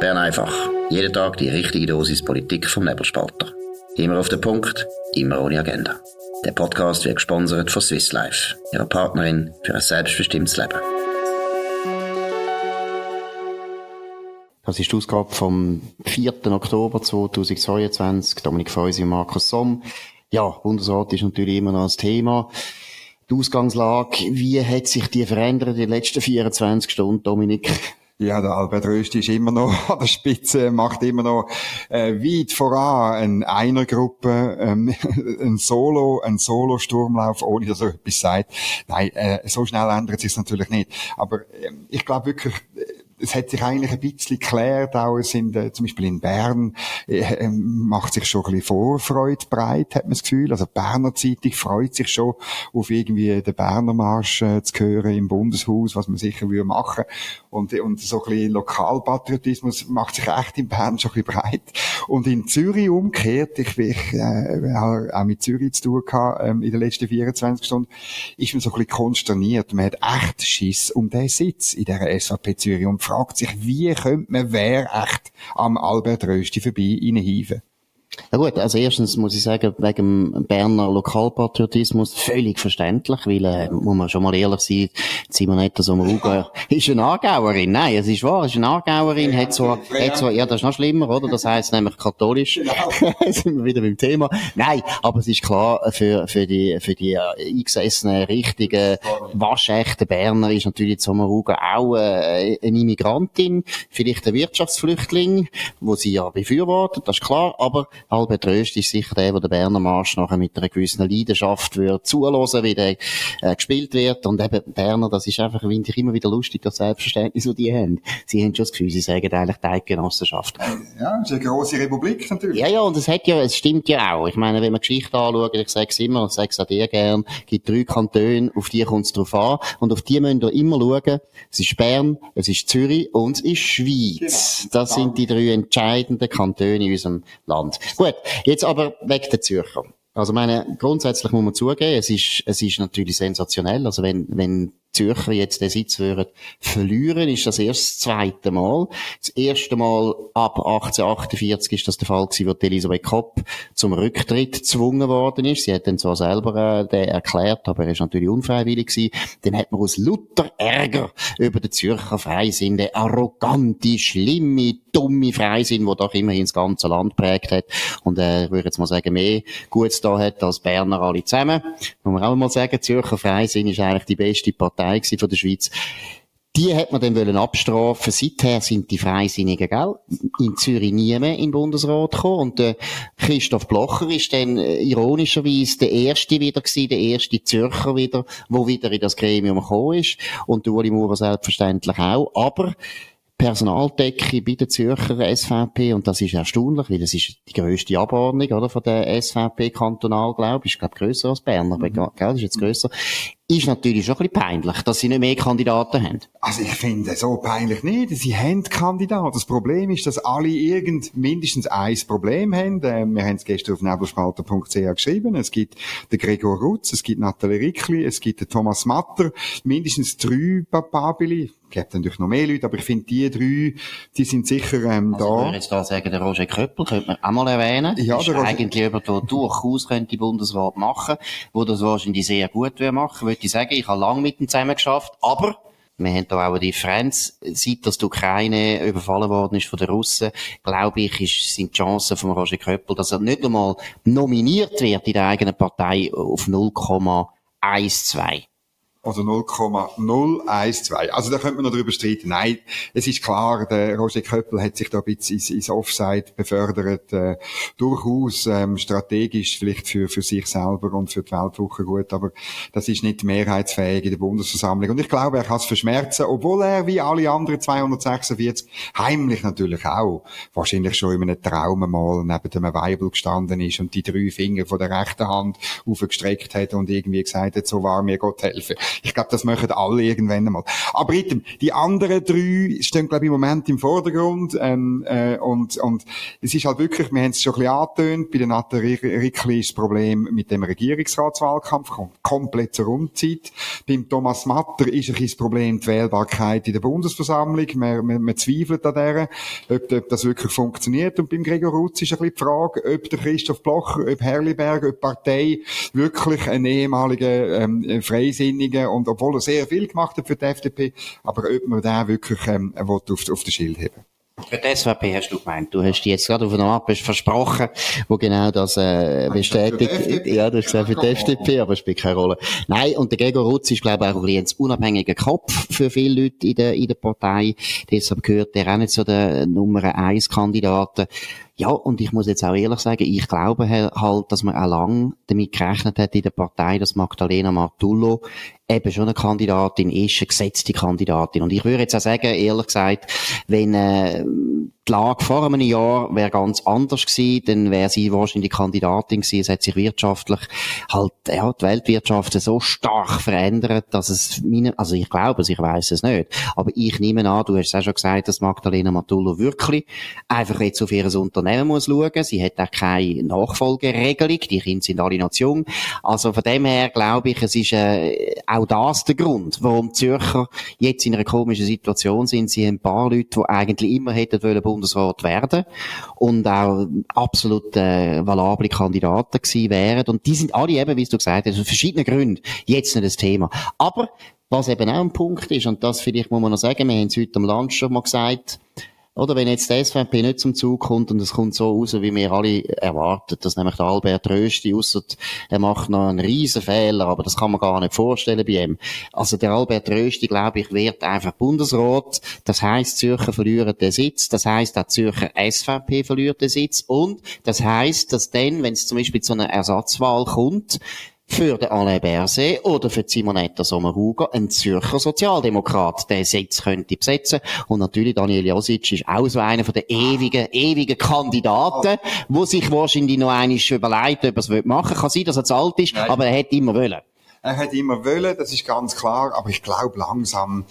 Bern einfach. Jeden Tag die richtige Dosis Politik vom Nebelspalter. Immer auf den Punkt, immer ohne Agenda. Der Podcast wird gesponsert von Swiss Life, ihrer Partnerin für ein selbstbestimmtes Leben. Das ist die Ausgabe vom 4. Oktober 2022. Dominik Feusi und Markus Somm. Ja, Bundesrat ist natürlich immer noch ein Thema. Die Ausgangslage, wie hat sich die verändert in den letzten 24 Stunden, Dominik? Ja, der Albert Röst ist immer noch an der Spitze, macht immer noch äh, weit voran eine Einergruppe, ähm, ein Solo, ein Solo-Sturmlauf, ohne dass er etwas sagt. Nein, äh, so schnell ändert sich natürlich nicht. Aber äh, ich glaube wirklich, es hat sich eigentlich ein bisschen geklärt, auch es sind, äh, zum Beispiel in Bern, äh, äh, macht sich schon ein bisschen Vorfreude breit, hat man das Gefühl. Also Berner Zeitung freut sich schon auf irgendwie den Berner Marsch äh, zu hören im Bundeshaus, was man sicher würde machen. Und, und so ein bisschen Lokalpatriotismus macht sich echt in Bern schon ein bisschen breit. Und in Zürich umgekehrt, ich, ich äh, auch mit Zürich zu tun gehabt, ähm, in den letzten 24 Stunden, ist man so ein bisschen konsterniert. Man hat echt Schiss um den Sitz in der SVP Zürich. Und fragt sich, wie könnte man wer echt am Albert Rösti vorbei reinhieven? Ja gut, also erstens muss ich sagen, wegen dem Berner Lokalpatriotismus völlig verständlich, weil, äh, muss man schon mal ehrlich sein, Simonetta Sommaruga ist eine Aargauerin. Nein, es ist wahr, es ist eine Aargauerin, hat zwar, hat zwar, ja, das ist noch schlimmer, oder? Das heisst nämlich katholisch. Genau. sind wir wieder beim Thema. Nein, aber es ist klar, für, für die, für die äh, eingesessenen, richtigen, waschechten Berner ist natürlich Sommaruga auch äh, eine Immigrantin, vielleicht ein Wirtschaftsflüchtling, wo sie ja befürwortet, das ist klar, aber Albert Röst ist sicher der, der den Berner Marsch nachher mit einer gewissen Leidenschaft wird zulassen, wie der äh, gespielt wird. Und eben Berner, das ist einfach, finde ich, immer wieder lustig, das Selbstverständnis, das die haben. Sie haben schon das Gefühl, sie sagen eigentlich die Eidgenossenschaft. Ja, es ist eine grosse Republik natürlich. Ja, ja, und es hat ja, es stimmt ja auch. Ich meine, wenn man Geschichte anschaut, ich sage es immer, ich sage es auch dir gern, gibt drei Kantone, auf die kommt es drauf an. Und auf die müsst ihr immer schauen. Es ist Bern, es ist Zürich und es ist Schweiz. Genau. Das sind die drei entscheidenden Kantone in unserem Land. Gut, jetzt aber weg der Zürcher. Also meine, grundsätzlich muss man zugeben, es ist, es ist natürlich sensationell. Also wenn, wenn Zürcher jetzt den Sitz würden verlieren, ist das erst das zweite Mal. Das erste Mal ab 1848 ist das der Fall gewesen, wo Elisabeth Kopp zum Rücktritt gezwungen worden ist. Sie hat dann zwar selber äh, den erklärt, aber er ist natürlich unfreiwillig gewesen. Dann hat man aus Luther Ärger über den Zürcher Freisinn, den arrogante, schlimme, dumme Freisinn, der doch immerhin das ganze Land prägt hat und äh, ich würde jetzt mal sagen, mehr Gutes da hat als Berner alle zusammen. Muss man auch mal sagen, Zürcher Freisinn ist eigentlich die beste Partei von der Schweiz. Die hat man dann wollen abstrafen. Seither sind die Freisinnigen, gell? In Zürich nie mehr in Bundesrat gekommen. Und der Christoph Blocher ist dann äh, ironischerweise der erste wieder gewesen, der erste Zürcher wieder, wo wieder in das Gremium gekommen ist. Und der Uli Maurer selbstverständlich auch. Aber Personaldecke bei der Zürcher SVP und das ist erstaunlich, weil das ist die grösste Abordnung, oder, von der SVP kantonal, glaube ich. Ich glaube, grösser als Bern, aber, mhm. gell, ist jetzt grösser ist natürlich schon ein bisschen peinlich, dass sie nicht mehr Kandidaten haben. Also ich finde, so peinlich nicht. Sie haben Kandidaten. Das Problem ist, dass alle irgend mindestens ein Problem haben. Ähm, wir haben es gestern auf nebelspalter.ch geschrieben. Es gibt den Gregor Rutz, es gibt Nathalie Rickli, es gibt den Thomas Matter. Mindestens drei Papabili. Es gibt natürlich noch mehr Leute, aber ich finde, die drei, die sind sicher ähm, also da. Ich würde jetzt da sagen, der Roger Köppel könnte man auch mal erwähnen. Ja, ist der eigentlich jemand, der durchaus könnte Bundesrat machen, wo das wahrscheinlich sehr gut machen würde ich sagen, ich habe lange mit ihm zusammen geschafft, aber wir haben da auch eine Differenz. Seit dass die Ukraine überfallen worden ist von den Russen, glaube ich, ist, sind die Chancen von Roger Köppel, dass er nicht einmal nominiert wird in der eigenen Partei auf 0,12. Also 0,012. Also da könnte man noch drüber streiten. Nein, es ist klar, der Roger Köppel hat sich da ein bisschen ins, ins Offside befördert. Äh, durchaus ähm, strategisch vielleicht für, für sich selber und für die Weltwoche gut, aber das ist nicht mehrheitsfähig in der Bundesversammlung. Und ich glaube, er kann es verschmerzen, obwohl er wie alle anderen 246 heimlich natürlich auch wahrscheinlich schon in einem Traum mal neben dem Weibel gestanden ist und die drei Finger von der rechten Hand aufgestreckt hat und irgendwie gesagt hat, so war mir Gott helfe. Ich glaube, das machen alle irgendwann einmal. Aber item, die anderen drei stehen, glaube ich, im Moment im Vordergrund. Ähm, äh, und, und es ist halt wirklich, wir haben es schon ein bisschen angetönt, bei der Natter Rickli ist das Problem mit dem Regierungsratswahlkampf, kommt komplett zur Rundzeit. Beim Thomas Matter ist ein bisschen das Problem die Wählbarkeit in der Bundesversammlung. Man, man, man zweifelt an der, ob, ob das wirklich funktioniert. Und beim Gregor Rutz ist ein bisschen die Frage, ob der Christoph Blocher, ob Herliberg, ob Partei wirklich ein ehemaliger ähm, Freisinniger und obwohl er sehr viel gemacht hat für die FDP, aber ob man den wirklich ähm, auf, auf den Schild heben für die SVP hast du gemeint. Du hast jetzt gerade auf einer Art versprochen, wo genau das äh, bestätigt. Ja, du hast gesagt für die FDP, aber es spielt keine Rolle. Nein, und der Gregor Rutz ist, glaube ich, auch ein, ein unabhängiger Kopf für viele Leute in der, in der Partei. Deshalb gehört der auch nicht zu den Nummer 1 Kandidaten. Ja, und ich muss jetzt auch ehrlich sagen, ich glaube halt, dass man auch lang damit gerechnet hat in der Partei, dass Magdalena Martullo eben schon eine Kandidatin ist, eine gesetzte Kandidatin. Und ich würde jetzt auch sagen, ehrlich gesagt, wenn äh, die Lage vor einem Jahr wäre ganz anders gewesen, dann wäre sie wahrscheinlich Kandidatin gewesen. Es hat sich wirtschaftlich halt, ja, die Weltwirtschaft so stark verändert, dass es meine, also ich glaube es, ich weiß es nicht, aber ich nehme an, du hast es auch schon gesagt, dass Magdalena Matullo wirklich einfach jetzt auf ihr Unternehmen muss schauen. Sie hat auch keine Nachfolgeregelung, die Kinder sind alle noch jung. Also von dem her glaube ich, es ist äh, auch das der Grund, warum die Zürcher jetzt in einer komischen Situation sind. Sie haben ein paar Leute, die eigentlich immer hätten wollen Bundesrat werden und auch absolut äh, valable Kandidaten gewesen wären. Und die sind alle eben, wie du gesagt hast, aus verschiedenen Gründen jetzt nicht das Thema. Aber was eben auch ein Punkt ist, und das vielleicht muss man noch sagen, wir haben es heute am Land schon mal gesagt, oder wenn jetzt die SVP nicht zum Zug kommt und es kommt so raus, wie wir alle erwarten, dass nämlich der Albert Rösti, ausser er macht noch einen riesen Fehler, aber das kann man gar nicht vorstellen bei ihm. Also der Albert Rösti, glaube ich, wird einfach Bundesrat. Das heißt, Zürcher verlieren den Sitz. Das heißt, auch Zürcher SVP verliert den Sitz. Und das heißt, dass dann, wenn es zum Beispiel zu einer Ersatzwahl kommt, für den Alain Berset oder für Simonetta Sommaruga ein Zürcher Sozialdemokrat den Sitz könnte besetzen. Und natürlich Daniel Josic ist auch so einer von den ewigen, ewigen Kandidaten, wo sich wahrscheinlich noch einmal überlegt, ob er es machen will. Kann sein, dass er zu alt ist, Nein. aber er hätte immer wollen. Er hat immer wollen, das ist ganz klar, aber ich glaube langsam,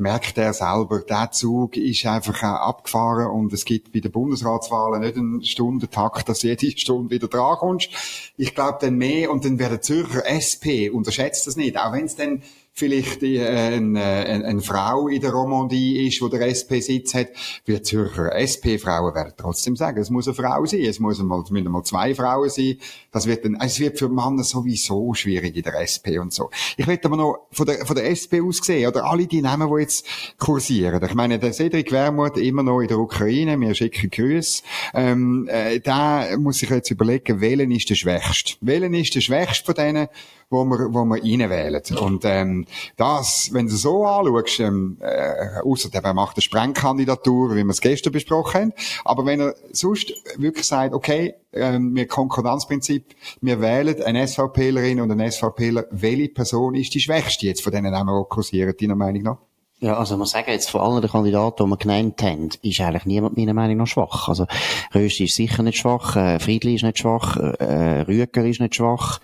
merkt er selber, der Zug ist einfach abgefahren und es gibt bei den Bundesratswahlen nicht einen Stundentakt, dass jede Stunde wieder dran kommst. Ich glaube dann mehr und dann wäre der Zürcher SP, unterschätzt das nicht, auch wenn es dann vielleicht äh, eine, eine, eine Frau in der Romandie ist, wo der SP-Sitz hat, wir Zürcher SP-Frauen werden trotzdem sagen, es muss eine Frau sein, es muss einmal, es müssen mal zwei Frauen sein, das wird dann, es wird für Männer sowieso schwierig in der SP und so. Ich möchte aber noch von der, von der SP aus sehen, oder alle die Namen, die jetzt kursieren. Ich meine, der Cedric Wermuth immer noch in der Ukraine, wir schicken Grüße, ähm, äh, da muss ich jetzt überlegen, welchen ist der Schwächste? Welchen ist der Schwächste von denen, wo wir, wo wir reinwählen. Und ähm, das, wenn du so anschaust, ähm, äh, außer er macht eine Sprengkandidatur, wie wir es gestern besprochen haben, aber wenn er sonst wirklich sagt, okay, ähm, wir Konkordanzprinzip, wir wählen eine SVPlerin und einen SVPler, welche Person ist die schwächste jetzt von denen, die kursieren, deiner Meinung nach? Ja, also man sagen jetzt von allen Kandidaten, die wir genannt haben, ist eigentlich niemand meiner Meinung nach schwach. Also Rösti ist sicher nicht schwach, äh, Friedli ist nicht schwach, äh, Rüeger ist nicht schwach,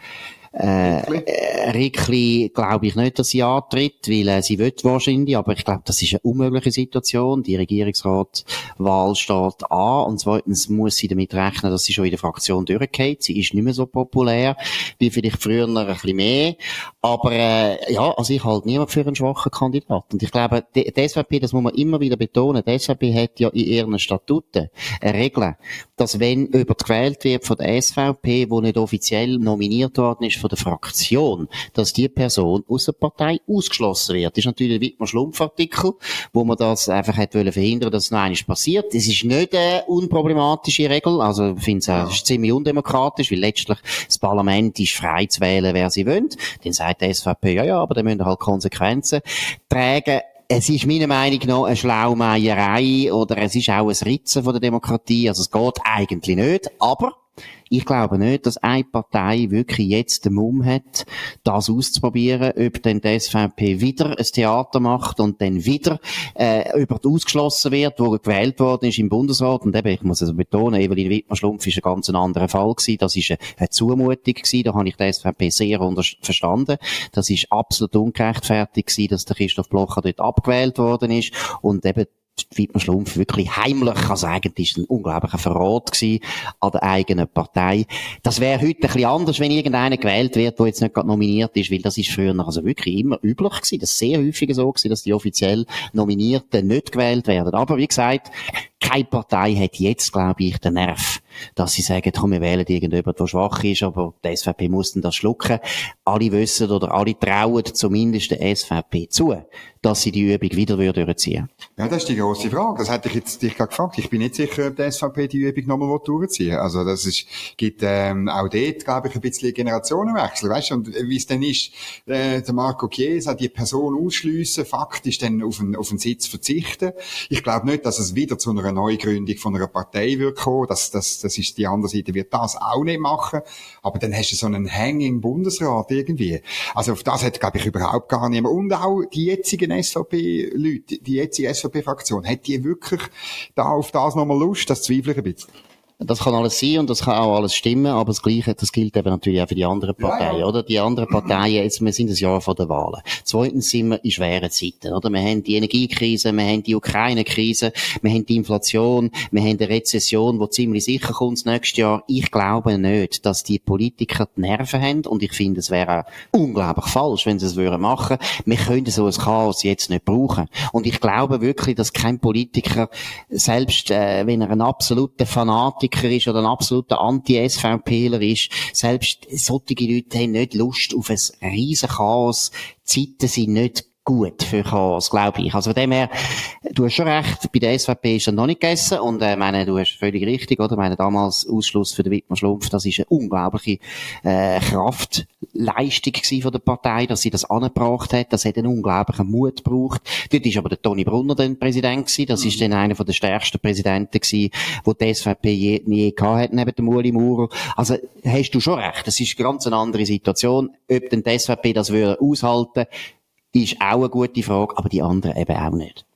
äh, Rickli glaube ich nicht, dass sie antritt, weil äh, sie will wahrscheinlich, aber ich glaube, das ist eine unmögliche Situation. Die Regierungsratwahl steht an und zweitens muss sie damit rechnen, dass sie schon in der Fraktion durchgeht. Sie ist nicht mehr so populär wie vielleicht früher ein bisschen mehr. Aber äh, ja, also ich halte niemand für einen schwachen Kandidat. Und ich glaube, die, SVP, das muss man immer wieder betonen, die SVP hat ja in ihren Statuten eine Regel, dass wenn jemand gewählt wird von der SVP, wo nicht offiziell nominiert worden ist von der Fraktion, dass die Person aus der Partei ausgeschlossen wird. Das ist natürlich ein Wittmer Schlumpfartikel, wo man das einfach hat wollen verhindern, dass es noch einmal passiert. Das ist nicht eine unproblematische Regel, also ich finde es ja. ziemlich undemokratisch, weil letztlich das Parlament ist frei zu wählen, wer sie wollen. Dann sagt die SVP, ja, ja, aber dann müssen halt Konsequenzen tragen es ist meiner Meinung nach eine Schlaumeierei oder es ist auch ein Ritzen von der Demokratie. Also es geht eigentlich nicht. Aber ich glaube nicht, dass eine Partei wirklich jetzt den Mumm hat, das auszuprobieren, ob dann die SVP wieder ein Theater macht und dann wieder äh, über ausgeschlossen wird, wo gewählt worden ist im Bundesrat. Und eben, ich muss also betonen, Evelyn Wittmann-Schlumpf ist ein ganz anderer Fall gewesen. Das ist eine, eine Zumutung gewesen. Da habe ich die SVP sehr verstanden. Das ist absolut ungerechtfertigt gewesen, dass der Christoph Blocher dort abgewählt worden ist. Und eben Wittmann Schlumpf wirklich heimlich kann sagen, das ist ein unglaublicher Verrat an der eigenen Partei. Das wäre heute ein bisschen anders, wenn irgendeiner gewählt wird, der jetzt nicht gerade nominiert ist, weil das ist früher also wirklich immer üblich gewesen. Das ist sehr häufig so gewesen, dass die offiziell Nominierten nicht gewählt werden. Aber wie gesagt, keine Partei hat jetzt, glaube ich, den Nerv, dass sie sagen, komm, wir wählen irgendjemand, der schwach ist, aber die SVP muss dann das schlucken. Alle wissen oder alle trauen zumindest der SVP zu, dass sie die Übung wieder durchziehen Ja, das ist die grosse Frage. Das hätte ich jetzt dich gerade gefragt. Ich bin nicht sicher, ob die SVP die Übung nochmal durchziehen Also das ist, gibt ähm, auch dort, glaube ich, ein bisschen Generationenwechsel. Weißt du, und wie es dann ist, äh, der Marco Chiesa die Person ausschliessen, faktisch dann auf einen, auf einen Sitz verzichten. Ich glaube nicht, dass es wieder zu einer Neugründung von einer Partei wird kommen. Das, das, das ist die andere Seite, wird das auch nicht machen. Aber dann hast du so einen Hang Bundesrat irgendwie. Also auf das hat, glaube ich, überhaupt gar niemand. Und auch die jetzigen SVP-Leute, die jetzige SVP-Fraktion, hat die wirklich da auf das nochmal Lust? Das zweifle ich ein bisschen. Das kann alles sein und das kann auch alles stimmen, aber das Gleiche, das gilt eben natürlich auch für die anderen Parteien, ja, ja. oder? Die anderen Parteien, jetzt, wir sind ein Jahr vor der Wahlen. Zweitens sind wir in schweren Zeiten, oder? Wir haben die Energiekrise, wir haben die Ukraine-Krise, wir haben die Inflation, wir haben eine Rezession, die ziemlich sicher kommt nächstes Jahr. Ich glaube nicht, dass die Politiker die Nerven haben und ich finde, es wäre unglaublich falsch, wenn sie es würden machen. Wir können so ein Chaos jetzt nicht brauchen. Und ich glaube wirklich, dass kein Politiker, selbst äh, wenn er ein absoluter Fanatiker Fanatiker ist oder ein absoluter Anti-SVPler ist, selbst solche Leute haben nicht Lust auf ein riesen Chaos. Die Zeiten sind nicht gut für Chaos, glaube ich. Also von dem her, du hast schon recht, bei der SVP ist er noch nicht gegessen und äh, meine, du hast völlig richtig, oder? Meine damals Ausschluss für den Wittmann Schlumpf, das ist eine unglaubliche äh, Kraftleistung von der Partei, dass sie das angebracht hat. Das hat einen unglaublichen Mut gebraucht. Dort ist aber der Toni Brunner dann Präsident gewesen. Das mhm. ist dann einer von der stärksten Präsidenten gewesen, wo die SVP je, nie gehabt hat, neben dem Uli Maurer. Also hast du schon recht. Das ist eine ganz andere Situation. Ob denn die SVP das würde aushalten ist auch eine gute Frage, aber die anderen eben auch nicht.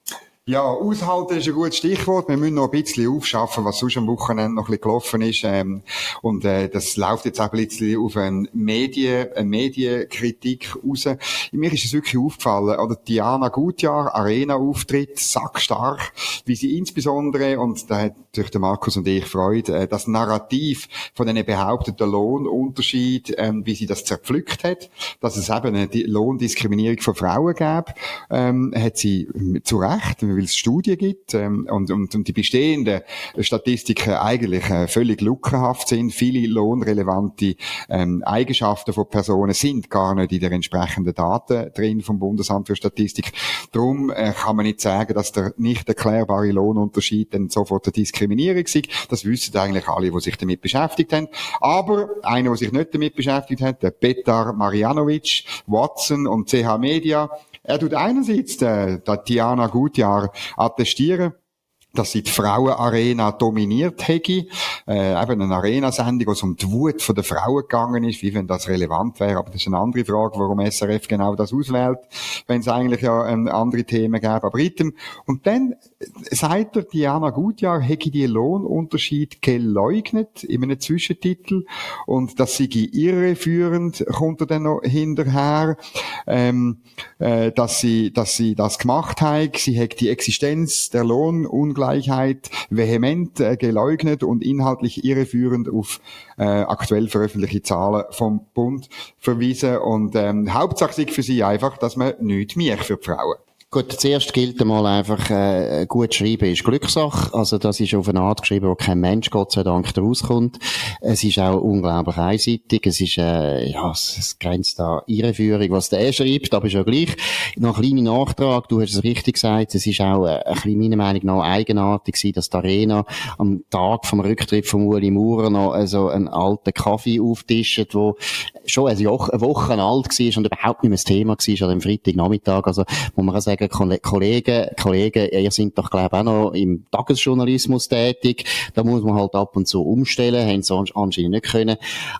Ja, aushalten ist ein gutes Stichwort. Wir müssen noch ein bisschen aufschaffen, was sonst am Wochenende noch ein bisschen gelaufen ist. Ähm, und äh, das läuft jetzt auch ein bisschen auf eine, Medien, eine Medienkritik raus. Mir ist es wirklich aufgefallen, oder Diana Gutjahr, Arena-Auftritt, sackstark, wie sie insbesondere, und da hat durch den Markus und ich Freude, äh, das Narrativ von den behaupteten Lohnunterschied, ähm, wie sie das zerpflückt hat, dass es eben eine Lohndiskriminierung von Frauen gab, ähm, hat sie zu Recht, weil es Studien gibt ähm, und, und, und die bestehenden Statistiken eigentlich äh, völlig luckerhaft sind. Viele lohnrelevante ähm, Eigenschaften von Personen sind gar nicht in der entsprechenden Daten drin vom Bundesamt für Statistik. Darum äh, kann man nicht sagen, dass der nicht erklärbare Lohnunterschied dann sofort eine Diskriminierung ist. Das wissen eigentlich alle, die sich damit beschäftigt haben. Aber einer, der sich nicht damit beschäftigt hat, der Petar Marjanovic, Watson und CH Media, er tut einerseits der Tatjana Gutjahr attestieren, dass sie die Frauenarena dominiert hätte. Äh, eben eine Arena-Sendung, wo es um die Wut der Frauen gegangen ist, wie wenn das relevant wäre. Aber das ist eine andere Frage, warum SRF genau das auswählt, wenn es eigentlich ja ähm, andere Themen gäbe. Aber item. Und dann sagt er, Diana Gutjahr hätte die Lohnunterschied geleugnet in einem Zwischentitel und das sei irreführend, kommt er dann noch hinterher, ähm, äh, dass sie, dass sie das gemacht hat. Sie hätte die Existenz der Lohnungleichheit Ungleichheit vehement äh, geleugnet und inhaltlich irreführend auf äh, aktuell veröffentlichte Zahlen vom Bund verwiesen. Und ähm, Hauptsache für sie einfach, dass man nichts mehr für die Frauen. Gut, zuerst gilt einmal einfach, äh, gut schreiben ist Glückssache. Also das ist auf eine Art geschrieben, wo kein Mensch, Gott sei Dank, rauskommt. Es ist auch unglaublich einseitig. Es ist, äh, ja, es, es grenzt da Irreführung, was der schreibt, aber ist ja gleich. Noch ein kleiner Nachtrag, du hast es richtig gesagt, es ist auch äh, ein bisschen meiner Meinung nach eigenartig gewesen, dass die Arena am Tag vom Rücktritt von Uli Maurer noch äh, so einen alten Kaffee auftischt, wo schon eine Woche alt war und überhaupt nicht mehr das Thema war an dem Freitagnachmittag. Also, muss man sagen, sagen, Kollegen, Kollegen, ihr seid doch, glaube ich, auch noch im Tagesjournalismus tätig. Da muss man halt ab und zu umstellen, haben sie anscheinend nicht können.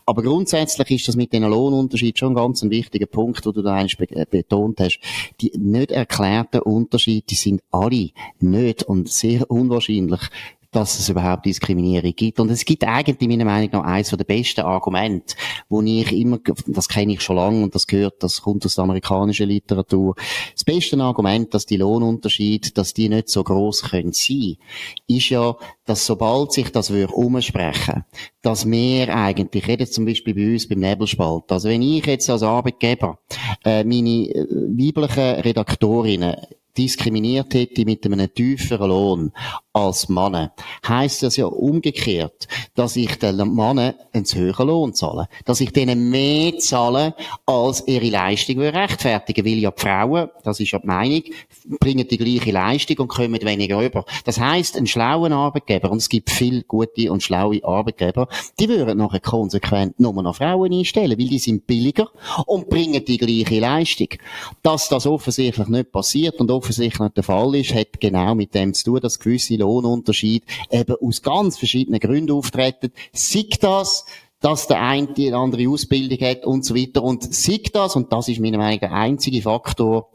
Aber grundsätzlich ist das mit den Lohnunterschied schon ganz ein wichtiger Punkt, wo du da eigentlich betont hast. Die nicht erklärten Unterschiede, die sind alle nicht und sehr unwahrscheinlich dass es überhaupt Diskriminierung gibt. Und es gibt eigentlich meiner Meinung nach eines der besten Argumente, wo ich immer, das kenne ich schon lange und das gehört, das kommt aus der amerikanischen Literatur. Das beste Argument, dass die Lohnunterschiede, dass die nicht so groß können sein, ist ja, dass sobald sich das würde umsprechen, dass wir eigentlich, ich zum Beispiel bei uns beim Nebelspalt, also wenn ich jetzt als Arbeitgeber äh, meine äh, weiblichen Redaktorinnen diskriminiert hätte mit einem tieferen Lohn als Mann, heisst das ja umgekehrt, dass ich den Männern einen höheren Lohn zahle. Dass ich denen mehr zahle, als ihre Leistung rechtfertigen Weil ja die Frauen, das ist ja die Meinung, bringen die gleiche Leistung und kommen weniger über. Das heisst, ein schlauer Arbeitgeber, und es gibt viele gute und schlaue Arbeitgeber, die würden nachher konsequent nur noch Frauen einstellen, weil die sind billiger und bringen die gleiche Leistung. Dass das offensichtlich nicht passiert und nicht der Fall ist, hat genau mit dem zu tun, dass gewisse Lohnunterschied eben aus ganz verschiedenen Gründen auftreten. Sieht das, dass der eine die andere Ausbildung hat und so weiter. Und sieht das, und das ist meiner Meinung nach der einzige Faktor,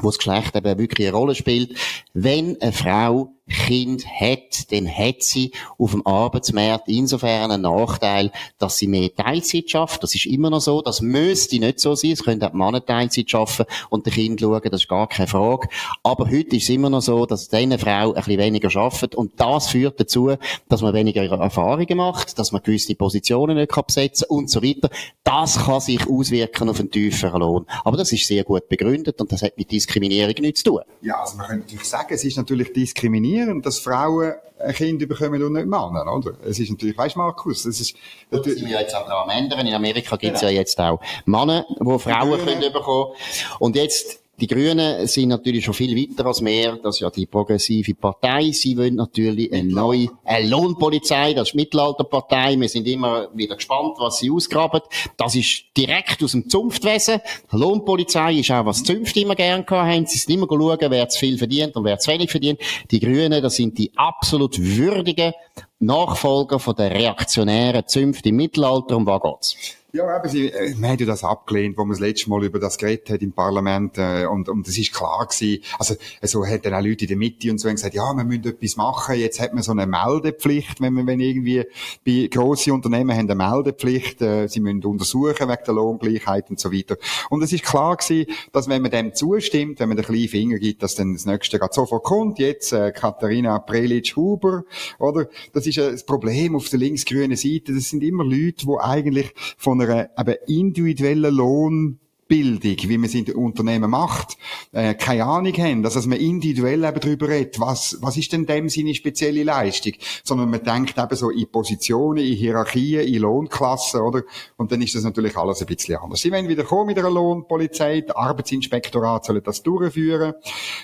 wo das Geschlecht eben wirklich eine Rolle spielt, wenn eine Frau Kind hat, dann hat sie auf dem Arbeitsmarkt insofern einen Nachteil, dass sie mehr Teilzeit schafft. Das ist immer noch so. Das müsste nicht so sein. Es können auch Männer Teilzeit schaffen und den Kind schauen. Das ist gar keine Frage. Aber heute ist es immer noch so, dass diese Frau ein bisschen weniger schafft. Und das führt dazu, dass man weniger Erfahrungen macht, dass man gewisse Positionen nicht besetzen kann und so weiter. Das kann sich auswirken auf einen tieferen Lohn. Aber das ist sehr gut begründet und das hat mit Diskriminierung nichts zu tun. Ja, also man könnte natürlich sagen, es ist natürlich diskriminierend diskriminieren, dass Frauen ein Kind bekommen und nicht Männer, oder? Es ist natürlich, weißt Markus, das ist... Das sind wir jetzt auch am ändern. In Amerika gibt es genau. ja jetzt auch Männer, die Frauen können bekommen. Und jetzt die Grünen sind natürlich schon viel weiter als wir. Das ist ja die progressive Partei. Sie wollen natürlich eine neue eine Lohnpolizei. Das ist die Mittelalterpartei. Wir sind immer wieder gespannt, was sie ausgraben. Das ist direkt aus dem Zunftwesen. Lohnpolizei ist auch, was Zünfte immer gern haben. Sie sind immer schauen, wer zu viel verdient und wer zu wenig verdient. Die Grünen, das sind die absolut würdigen Nachfolger von der reaktionären Zünfte im Mittelalter. Um was geht's? Ja, aber sie, äh, wir haben ja das abgelehnt, wo man das letzte Mal über das geredet hat im Parlament, äh, und, und das ist klar gewesen. Also, so hat dann auch Leute in der Mitte und so gesagt, ja, wir müssen etwas machen. Jetzt hat man so eine Meldepflicht, wenn man, wenn irgendwie, bei grossen Unternehmen haben eine Meldepflicht, äh, sie müssen untersuchen wegen der Lohngleichheit und so weiter. Und es ist klar gewesen, dass wenn man dem zustimmt, wenn man den kleinen Finger gibt, dass dann das nächste gerade sofort kommt. Jetzt, äh, Katharina Prelitsch-Huber, oder? Das ist das Problem auf der linksgrünen Seite. Das sind immer Leute, die eigentlich von einer eben individuellen Lohn Bildung, wie man es in den Unternehmen macht, äh, keine Ahnung haben, also, dass man individuell eben darüber redet, was, was ist denn dem seine spezielle Leistung, sondern man denkt eben so in Positionen, in Hierarchien, in Lohnklassen, oder? Und dann ist das natürlich alles ein bisschen anders. Sie wollen wieder kommen mit einer Lohnpolizei, der Arbeitsinspektorat soll das durchführen,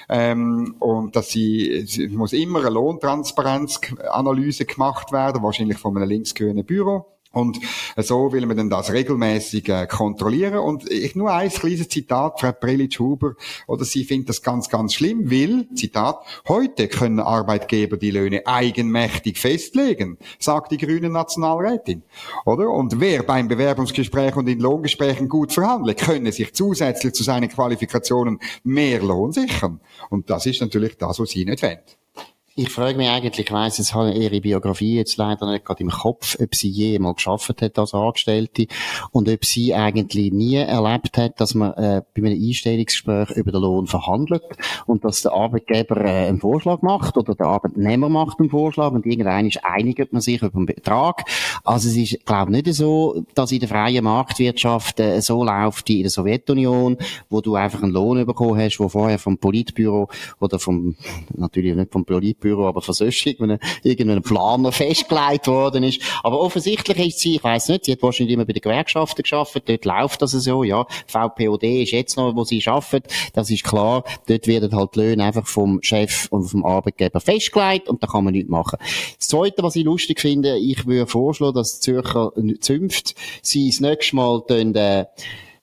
ähm, und dass sie, es muss immer eine Lohntransparenzanalyse gemacht werden, wahrscheinlich von einem linksgrünen Büro. Und so will man dann das regelmäßig äh, kontrollieren. Und ich nur ein kleines Zitat, Frau Prelitsch-Huber, oder sie findet das ganz, ganz schlimm, weil, Zitat, heute können Arbeitgeber die Löhne eigenmächtig festlegen, sagt die grüne Nationalrätin. Oder? Und wer beim Bewerbungsgespräch und in Lohngesprächen gut verhandelt, könne sich zusätzlich zu seinen Qualifikationen mehr Lohn sichern. Und das ist natürlich das, was sie nicht wollen. Ich frage mich eigentlich, ich weiss, jetzt habe ihre Biografie jetzt leider nicht gerade im Kopf, ob sie jemals geschafft hat als Angestellte und ob sie eigentlich nie erlebt hat, dass man äh, bei einem Einstellungsgespräch über den Lohn verhandelt und dass der Arbeitgeber äh, einen Vorschlag macht oder der Arbeitnehmer macht einen Vorschlag und irgendein einigt man sich über einen Betrag. Also es ist, glaube ich, nicht so, dass in der freien Marktwirtschaft äh, so läuft wie in der Sowjetunion, wo du einfach einen Lohn bekommen hast, wo vorher vom Politbüro oder vom, natürlich nicht vom Politbüro, Büro, aber für sonst irgendeinen, irgendeinen Planer festgelegt worden ist. Aber offensichtlich ist sie, ich weiss nicht, sie hat wahrscheinlich immer bei den Gewerkschaften geschafft, dort läuft das so, ja. VPOD ist jetzt noch, wo sie arbeitet, das ist klar, dort werden halt die Löhne einfach vom Chef und vom Arbeitgeber festgelegt und da kann man nichts machen. Das Zweite, was ich lustig finde, ich würde vorschlagen, dass Zürcher Zünft sie das nächste Mal dann, äh,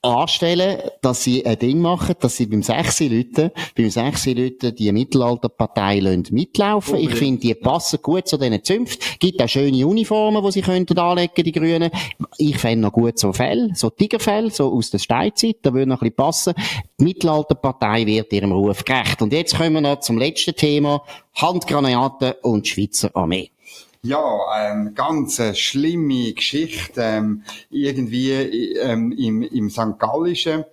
anstellen, dass sie ein Ding machen, dass sie beim 6 Leuten, beim 6 Leuten die Mittelalterpartei mitlaufen. Ich finde, die passen gut zu diesen Zünften. Gibt auch schöne Uniformen, die sie könnten anlegen, die Grünen. Ich fände noch gut so Fell, so Tigerfell, so aus der Steinzeit, da würde noch ein bisschen passen. Die Mittelalterpartei wird ihrem Ruf gerecht. Und jetzt kommen wir noch zum letzten Thema. Handgranaten und Schweizer Armee. Ja, ähm, ganz äh, schlimme Geschichte. Ähm, irgendwie ähm, im, im St. Gallischen,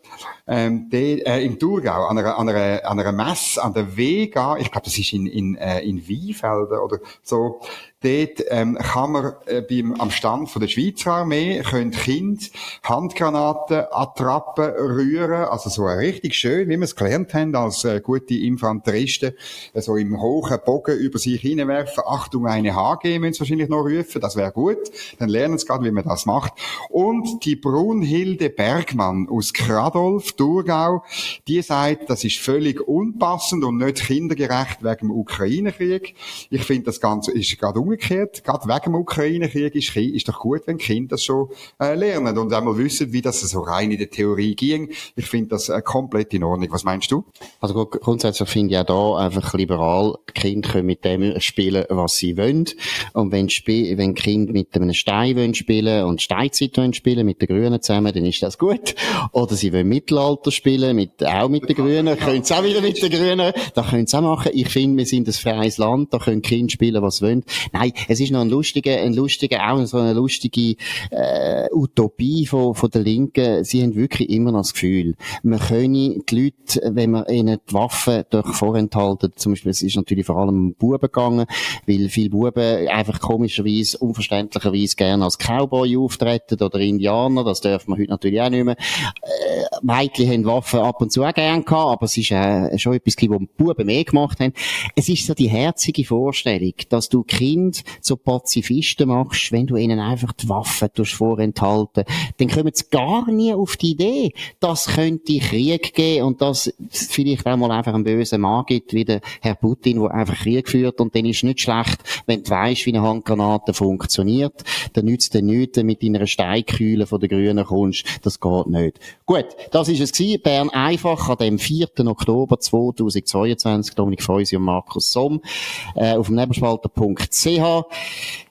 ähm, de, äh, im Thurgau, an einer, an, einer, an einer Messe, an der Vega, ich glaube, das ist in, in, äh, in Wiefelden oder so, Dort ähm, kann man äh, beim, am Stand von der Schweizer Armee können Kind Handgranaten, Attrappen rühren, also so richtig schön, wie wir es gelernt haben als äh, gute Infanteristen, äh, so im hohen Bogen über sich hinwerfen. Achtung, eine HG müssen sie wahrscheinlich noch rufen, das wäre gut. Dann lernen sie gerade, wie man das macht. Und die Brunhilde Bergmann aus Kradolf, Thurgau, die sagt, das ist völlig unpassend und nicht kindergerecht wegen dem Ukraine-Krieg. Ich finde, das Ganze ist gerade umgekehrt, gerade wegen dem Ukraine-Krieg ist, ist doch gut, wenn Kinder das schon äh, lernen und einmal wissen, wie das so rein in der Theorie ging. Ich finde das äh, komplett in Ordnung. Was meinst du? Also grundsätzlich finde ich auch da einfach liberal, Kinder können mit dem spielen, was sie wollen. Und wenn, Sp wenn Kinder mit einem Stein wollen spielen und Steinzeit wollen spielen, mit den Grünen zusammen, dann ist das gut. Oder sie wollen Mittelalter spielen, mit, auch mit den Grünen, können sie auch wieder mit den Grünen, da können sie auch machen. Ich finde, wir sind ein freies Land, da können Kinder spielen, was sie wollen. Nein, es ist noch ein lustiger, ein lustiger, auch so eine lustige äh, Utopie von, von der Linken. Sie haben wirklich immer noch das Gefühl, man könne die Leute, wenn man ihnen die Waffen durch vorenthalten, zum Beispiel, es ist natürlich vor allem um Buben gegangen, weil viele Buben einfach komischerweise, unverständlicherweise gerne als Cowboy auftreten oder Indianer, das dürfen wir heute natürlich auch nicht mehr. Äh, Mädchen haben Waffen ab und zu auch gerne gehabt, aber es ist äh, schon etwas, was Buben mehr gemacht haben. Es ist so die herzige Vorstellung, dass du Kind zu Pazifisten machst, wenn du ihnen einfach die Waffen vorenthalten, dann kommen sie gar nie auf die Idee, dass könnte Krieg geben und dass vielleicht auch mal einfach einen bösen Mann gibt, wie der Herr Putin, der einfach Krieg führt und dann ist nicht schlecht, wenn du weißt, wie eine Handgranate funktioniert, dann nützt dir nichts, mit deiner Steinkühle von der Grünen kommst, das geht nicht. Gut, das ist es gewesen. Bern einfach an dem 4. Oktober 2022, Dominik Feusi und Markus Somm, äh, auf dem Nebenspalter.ch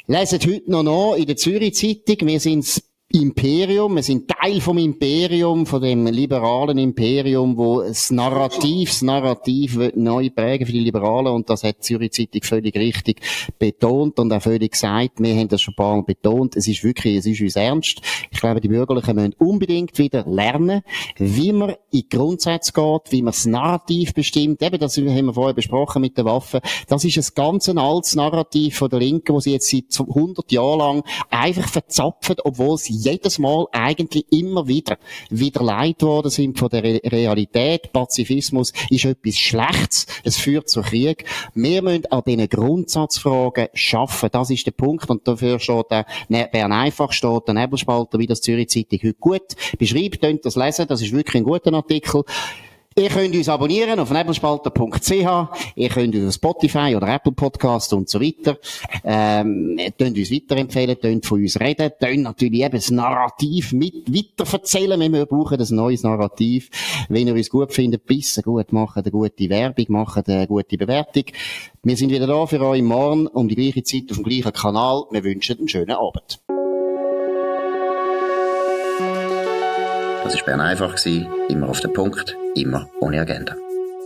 Leset heute noch in der Zürich Zeitung. Wir sind Imperium, wir sind Teil vom Imperium, von dem liberalen Imperium, wo das Narrativ, das Narrativ neu prägen für die Liberalen. Und das hat Zürich Zeitung völlig richtig betont und auch völlig gesagt, wir haben das schon ein paar Mal betont, es ist wirklich, es ist uns ernst. Ich glaube, die Bürgerlichen müssen unbedingt wieder lernen, wie man in die Grundsätze geht, wie man das Narrativ bestimmt, eben das haben wir vorher besprochen mit den Waffen, das ist ein ganz altes Narrativ von der Linken, wo sie jetzt seit 100 Jahren lang einfach verzapfen, obwohl sie jedes Mal eigentlich immer wieder, wieder leid worden sind von der Re Realität. Pazifismus ist etwas Schlechtes. Es führt zu Krieg. Wir müssen an diesen Grundsatzfragen schaffen. Das ist der Punkt. Und dafür steht der ne-, Bern einfach, steht der Nebelspalter, wie das Zürich Zeitung heute gut beschreibt. Könnt das lesen. Das ist wirklich ein guter Artikel. Ihr könnt uns abonnieren auf nebelspalter.ch. Ihr könnt uns auf Spotify oder Apple Podcast und so weiter. Ähm, könnt uns weiterempfehlen, könnt von uns reden, könnt natürlich eben das Narrativ mit weiterverzählen, wenn wir brauchen ein neues Narrativ. Wenn ihr uns gut findet, bissen gut, machen eine gute Werbung, machen eine gute Bewertung. Wir sind wieder da für euch morgen um die gleiche Zeit auf dem gleichen Kanal. Wir wünschen einen schönen Abend. Das war Bern einfach, immer auf den Punkt, immer ohne Agenda.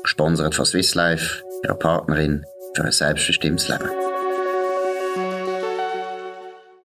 Gesponsert von Swiss Life, ihrer Partnerin für ein selbstbestimmtes Leben.